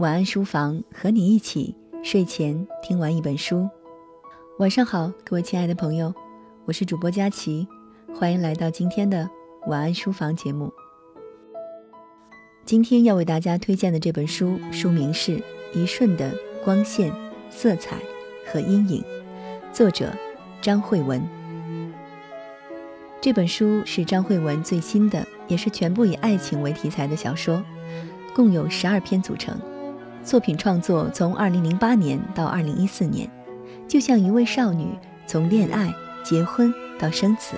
晚安书房，和你一起睡前听完一本书。晚上好，各位亲爱的朋友，我是主播佳琪，欢迎来到今天的晚安书房节目。今天要为大家推荐的这本书，书名是《一瞬的光线、色彩和阴影》，作者张慧文。这本书是张慧文最新的，也是全部以爱情为题材的小说，共有十二篇组成。作品创作从2008年到2014年，就像一位少女从恋爱、结婚到生子，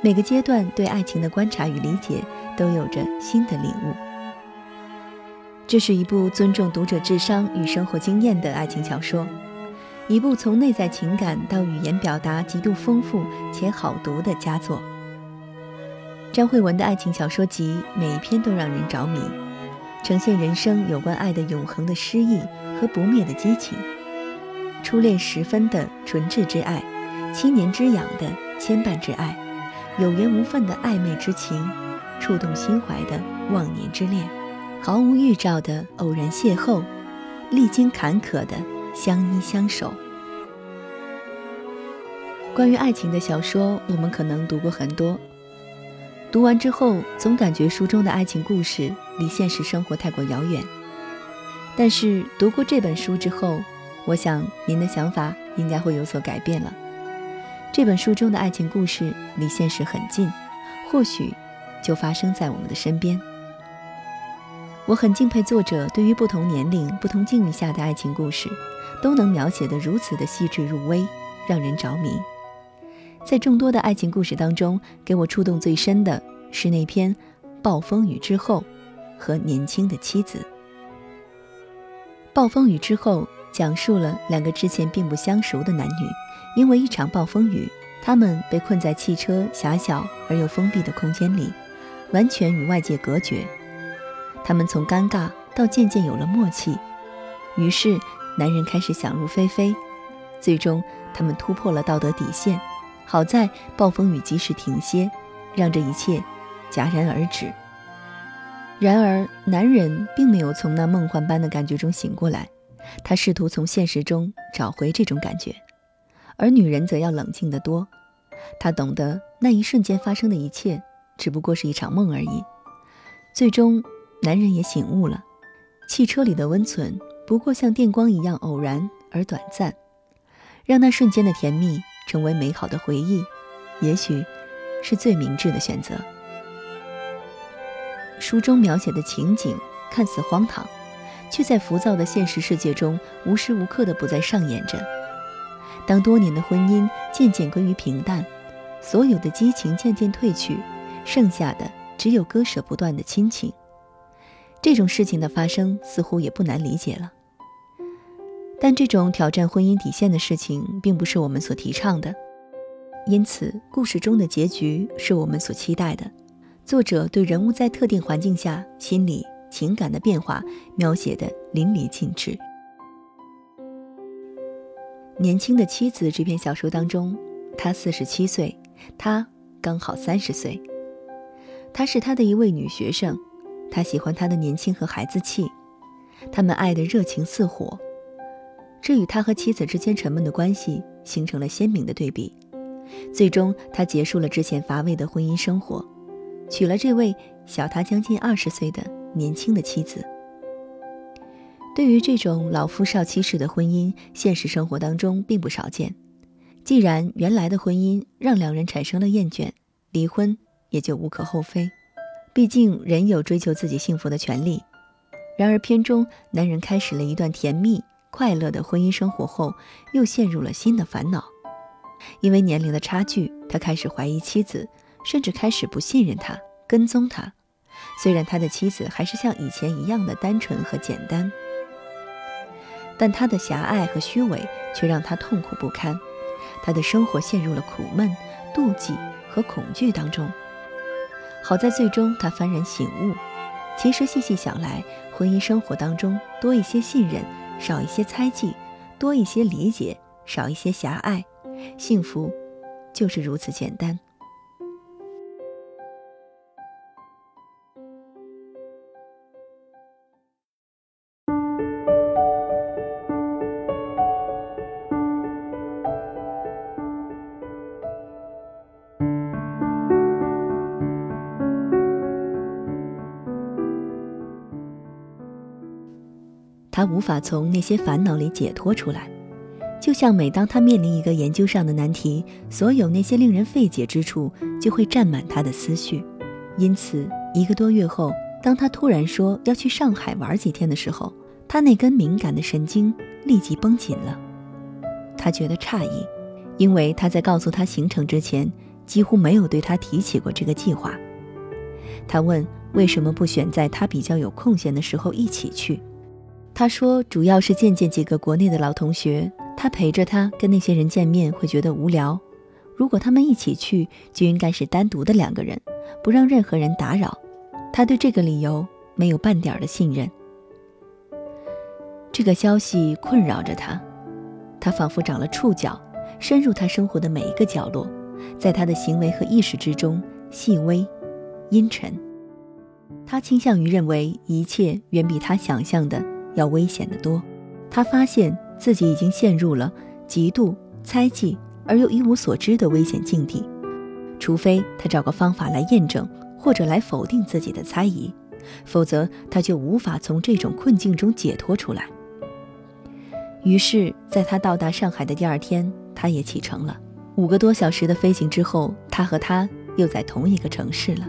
每个阶段对爱情的观察与理解都有着新的领悟。这是一部尊重读者智商与生活经验的爱情小说。一部从内在情感到语言表达极度丰富且好读的佳作。张慧文的爱情小说集每一篇都让人着迷，呈现人生有关爱的永恒的诗意和不灭的激情，初恋时分的纯挚之爱，七年之痒的牵绊之爱，有缘无分的暧昧之情，触动心怀的忘年之恋，毫无预兆的偶然邂逅，历经坎坷的。相依相守。关于爱情的小说，我们可能读过很多。读完之后，总感觉书中的爱情故事离现实生活太过遥远。但是读过这本书之后，我想您的想法应该会有所改变了。这本书中的爱情故事离现实很近，或许就发生在我们的身边。我很敬佩作者对于不同年龄、不同境遇下的爱情故事。都能描写得如此的细致入微，让人着迷。在众多的爱情故事当中，给我触动最深的是那篇《暴风雨之后》和《年轻的妻子》。《暴风雨之后》讲述了两个之前并不相熟的男女，因为一场暴风雨，他们被困在汽车狭小而又封闭的空间里，完全与外界隔绝。他们从尴尬到渐渐有了默契，于是。男人开始想入非非，最终他们突破了道德底线。好在暴风雨及时停歇，让这一切戛然而止。然而，男人并没有从那梦幻般的感觉中醒过来，他试图从现实中找回这种感觉，而女人则要冷静得多。她懂得那一瞬间发生的一切只不过是一场梦而已。最终，男人也醒悟了，汽车里的温存。不过像电光一样偶然而短暂，让那瞬间的甜蜜成为美好的回忆，也许是最明智的选择。书中描写的情景看似荒唐，却在浮躁的现实世界中无时无刻的不再上演着。当多年的婚姻渐渐归于平淡，所有的激情渐渐褪去，剩下的只有割舍不断的亲情。这种事情的发生似乎也不难理解了。但这种挑战婚姻底线的事情，并不是我们所提倡的，因此故事中的结局是我们所期待的。作者对人物在特定环境下心理情感的变化描写的淋漓尽致。年轻的妻子这篇小说当中，她四十七岁，他刚好三十岁。她是他的一位女学生，他喜欢她的年轻和孩子气，他们爱的热情似火。这与他和妻子之间沉闷的关系形成了鲜明的对比。最终，他结束了之前乏味的婚姻生活，娶了这位小他将近二十岁的年轻的妻子。对于这种老夫少妻式的婚姻，现实生活当中并不少见。既然原来的婚姻让两人产生了厌倦，离婚也就无可厚非。毕竟人有追求自己幸福的权利。然而片中男人开始了一段甜蜜。快乐的婚姻生活后，又陷入了新的烦恼。因为年龄的差距，他开始怀疑妻子，甚至开始不信任他，跟踪他。虽然他的妻子还是像以前一样的单纯和简单，但他的狭隘和虚伪却让他痛苦不堪。他的生活陷入了苦闷、妒忌和恐惧当中。好在最终他幡然醒悟，其实细细想来，婚姻生活当中多一些信任。少一些猜忌，多一些理解；少一些狭隘，幸福就是如此简单。他无法从那些烦恼里解脱出来。就像每当他面临一个研究上的难题，所有那些令人费解之处就会占满他的思绪。因此，一个多月后，当他突然说要去上海玩几天的时候，他那根敏感的神经立即绷紧了。他觉得诧异，因为他在告诉他行程之前，几乎没有对他提起过这个计划。他问为什么不选在他比较有空闲的时候一起去？他说主要是见见几个国内的老同学。他陪着他跟那些人见面会觉得无聊，如果他们一起去，就应该是单独的两个人，不让任何人打扰。他对这个理由没有半点的信任。这个消息困扰着他，他仿佛长了触角，深入他生活的每一个角落，在他的行为和意识之中细微、阴沉。他倾向于认为一切远比他想象的要危险得多。他发现。自己已经陷入了极度、猜忌而又一无所知的危险境地，除非他找个方法来验证或者来否定自己的猜疑，否则他就无法从这种困境中解脱出来。于是，在他到达上海的第二天，他也启程了。五个多小时的飞行之后，他和他又在同一个城市了。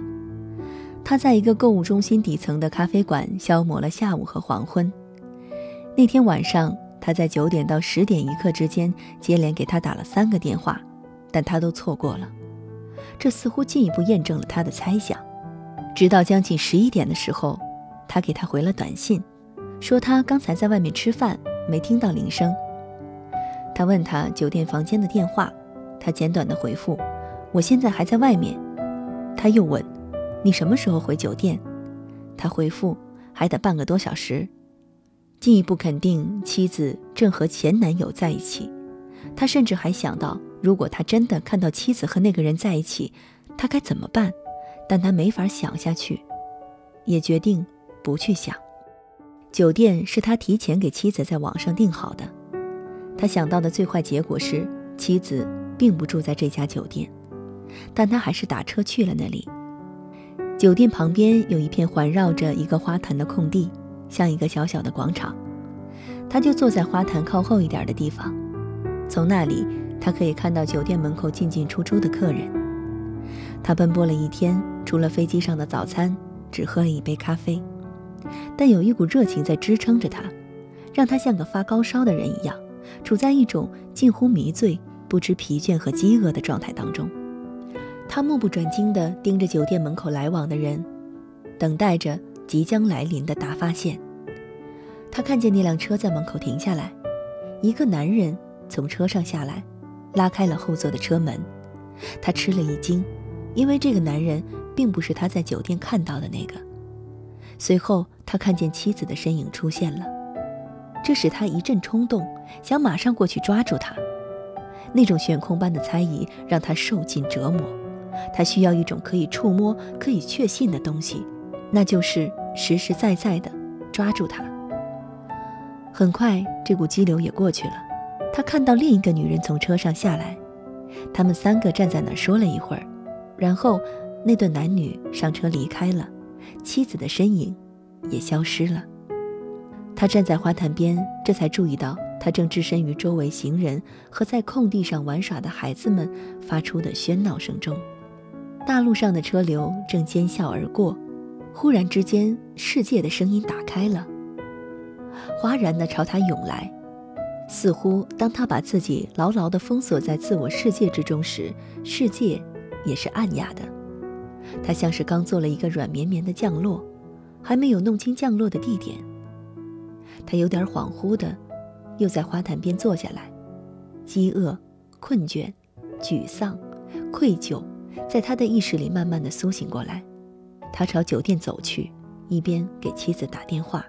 他在一个购物中心底层的咖啡馆消磨了下午和黄昏。那天晚上。他在九点到十点一刻之间接连给他打了三个电话，但他都错过了。这似乎进一步验证了他的猜想。直到将近十一点的时候，他给他回了短信，说他刚才在外面吃饭，没听到铃声。他问他酒店房间的电话，他简短的回复：“我现在还在外面。”他又问：“你什么时候回酒店？”他回复：“还得半个多小时。”进一步肯定妻子正和前男友在一起，他甚至还想到，如果他真的看到妻子和那个人在一起，他该怎么办？但他没法想下去，也决定不去想。酒店是他提前给妻子在网上订好的，他想到的最坏结果是妻子并不住在这家酒店，但他还是打车去了那里。酒店旁边有一片环绕着一个花坛的空地。像一个小小的广场，他就坐在花坛靠后一点的地方，从那里他可以看到酒店门口进进出出的客人。他奔波了一天，除了飞机上的早餐，只喝了一杯咖啡，但有一股热情在支撑着他，让他像个发高烧的人一样，处在一种近乎迷醉、不知疲倦和饥饿的状态当中。他目不转睛地盯着酒店门口来往的人，等待着。即将来临的大发现。他看见那辆车在门口停下来，一个男人从车上下来，拉开了后座的车门。他吃了一惊，因为这个男人并不是他在酒店看到的那个。随后，他看见妻子的身影出现了，这使他一阵冲动，想马上过去抓住他。那种悬空般的猜疑让他受尽折磨，他需要一种可以触摸、可以确信的东西。那就是实实在在的抓住他。很快，这股激流也过去了。他看到另一个女人从车上下来，他们三个站在那儿说了一会儿，然后那对男女上车离开了，妻子的身影也消失了。他站在花坛边，这才注意到他正置身于周围行人和在空地上玩耍的孩子们发出的喧闹声中。大路上的车流正尖啸而过。忽然之间，世界的声音打开了，哗然的朝他涌来，似乎当他把自己牢牢地封锁在自我世界之中时，世界也是暗哑的。他像是刚做了一个软绵绵的降落，还没有弄清降落的地点。他有点恍惚的，又在花坛边坐下来，饥饿、困倦、沮丧、愧疚，在他的意识里慢慢的苏醒过来。他朝酒店走去，一边给妻子打电话。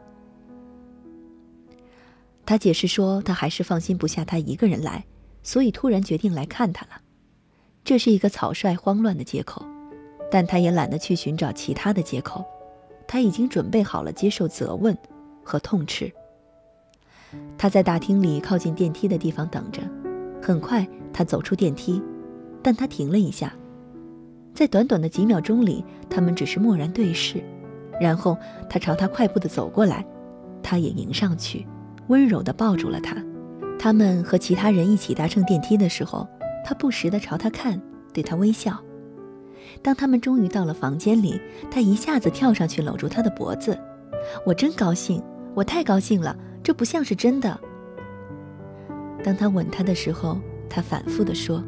他解释说，他还是放心不下他一个人来，所以突然决定来看他了。这是一个草率、慌乱的借口，但他也懒得去寻找其他的借口。他已经准备好了接受责问和痛斥。他在大厅里靠近电梯的地方等着。很快，他走出电梯，但他停了一下。在短短的几秒钟里，他们只是默然对视，然后他朝他快步地走过来，他也迎上去，温柔地抱住了他。他们和其他人一起搭乘电梯的时候，他不时地朝他看，对他微笑。当他们终于到了房间里，他一下子跳上去搂住他的脖子。我真高兴，我太高兴了，这不像是真的。当他吻她的时候，他反复地说：“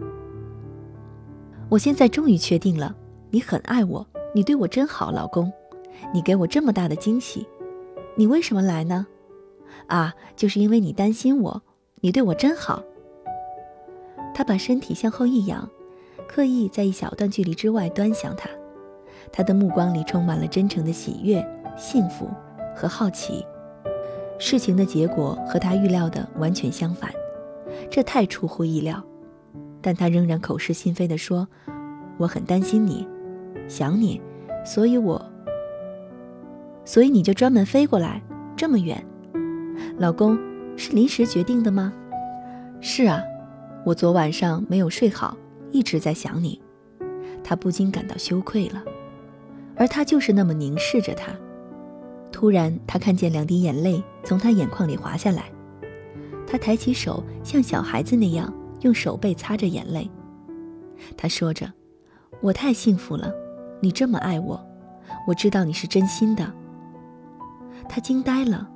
我现在终于确定了，你很爱我，你对我真好，老公，你给我这么大的惊喜。你为什么来呢？啊，就是因为你担心我，你对我真好。”他把身体向后一仰。刻意在一小段距离之外端详他，他的目光里充满了真诚的喜悦、幸福和好奇。事情的结果和他预料的完全相反，这太出乎意料。但他仍然口是心非地说：“我很担心你，想你，所以我……所以你就专门飞过来这么远，老公，是临时决定的吗？”“是啊，我昨晚上没有睡好。”一直在想你，他不禁感到羞愧了，而他就是那么凝视着他。突然，他看见两滴眼泪从他眼眶里滑下来，他抬起手，像小孩子那样用手背擦着眼泪。他说着：“我太幸福了，你这么爱我，我知道你是真心的。”他惊呆了，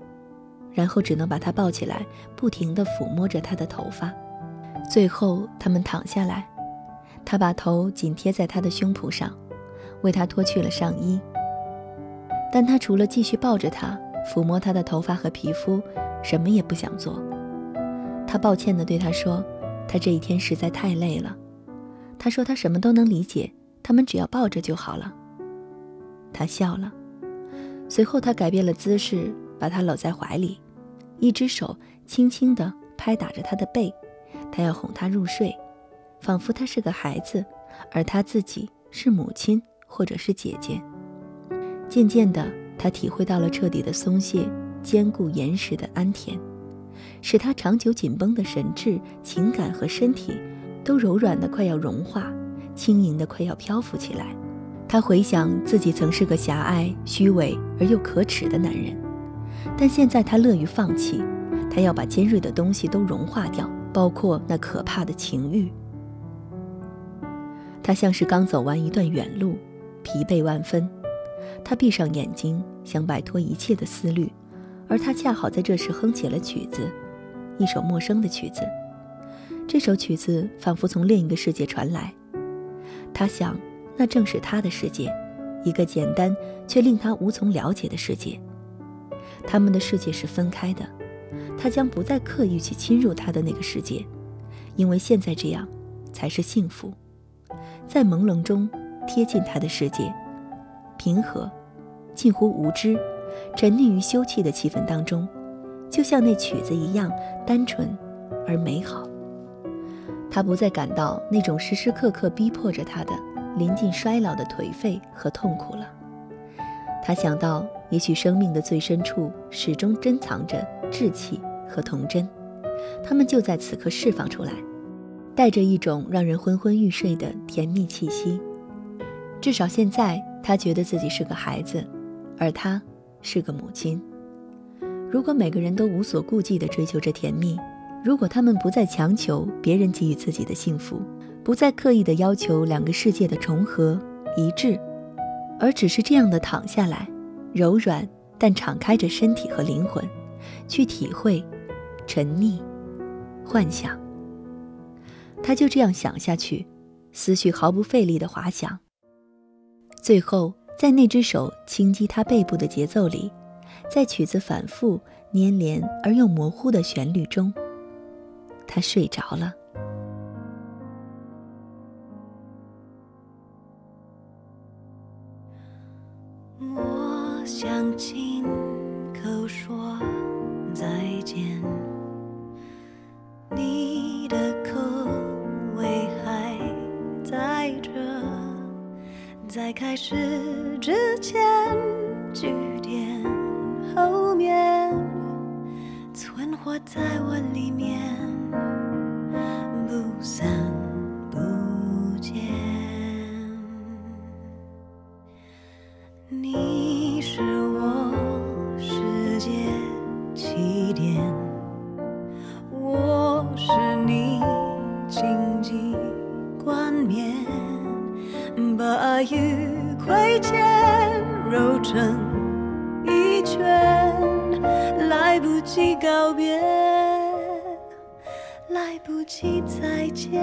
然后只能把他抱起来，不停地抚摸着他的头发。最后，他们躺下来。他把头紧贴在他的胸脯上，为他脱去了上衣。但他除了继续抱着他，抚摸他的头发和皮肤，什么也不想做。他抱歉地对他说：“他这一天实在太累了。”他说：“他什么都能理解，他们只要抱着就好了。”他笑了。随后，他改变了姿势，把他搂在怀里，一只手轻轻地拍打着他的背，他要哄他入睡。仿佛他是个孩子，而他自己是母亲或者是姐姐。渐渐的，他体会到了彻底的松懈、坚固严实的安恬，使他长久紧绷的神智、情感和身体都柔软的快要融化，轻盈的快要漂浮起来。他回想自己曾是个狭隘、虚伪而又可耻的男人，但现在他乐于放弃，他要把尖锐的东西都融化掉，包括那可怕的情欲。他像是刚走完一段远路，疲惫万分。他闭上眼睛，想摆脱一切的思虑，而他恰好在这时哼起了曲子，一首陌生的曲子。这首曲子仿佛从另一个世界传来。他想，那正是他的世界，一个简单却令他无从了解的世界。他们的世界是分开的，他将不再刻意去侵入他的那个世界，因为现在这样才是幸福。在朦胧中贴近他的世界，平和，近乎无知，沉溺于休憩的气氛当中，就像那曲子一样单纯而美好。他不再感到那种时时刻刻逼迫着他的临近衰老的颓废和痛苦了。他想到，也许生命的最深处始终珍藏着稚气和童真，他们就在此刻释放出来。带着一种让人昏昏欲睡的甜蜜气息，至少现在他觉得自己是个孩子，而他是个母亲。如果每个人都无所顾忌地追求着甜蜜，如果他们不再强求别人给予自己的幸福，不再刻意地要求两个世界的重合一致，而只是这样的躺下来，柔软但敞开着身体和灵魂，去体会、沉溺、幻想。他就这样想下去，思绪毫不费力地滑翔。最后，在那只手轻击他背部的节奏里，在曲子反复、粘连而又模糊的旋律中，他睡着了。我想亲口说再见。在开始之前，句点后面，存活在我里面，亏欠揉成一圈，来不及告别，来不及再见。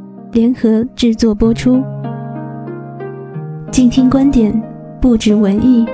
联合制作播出，静听观点，不止文艺。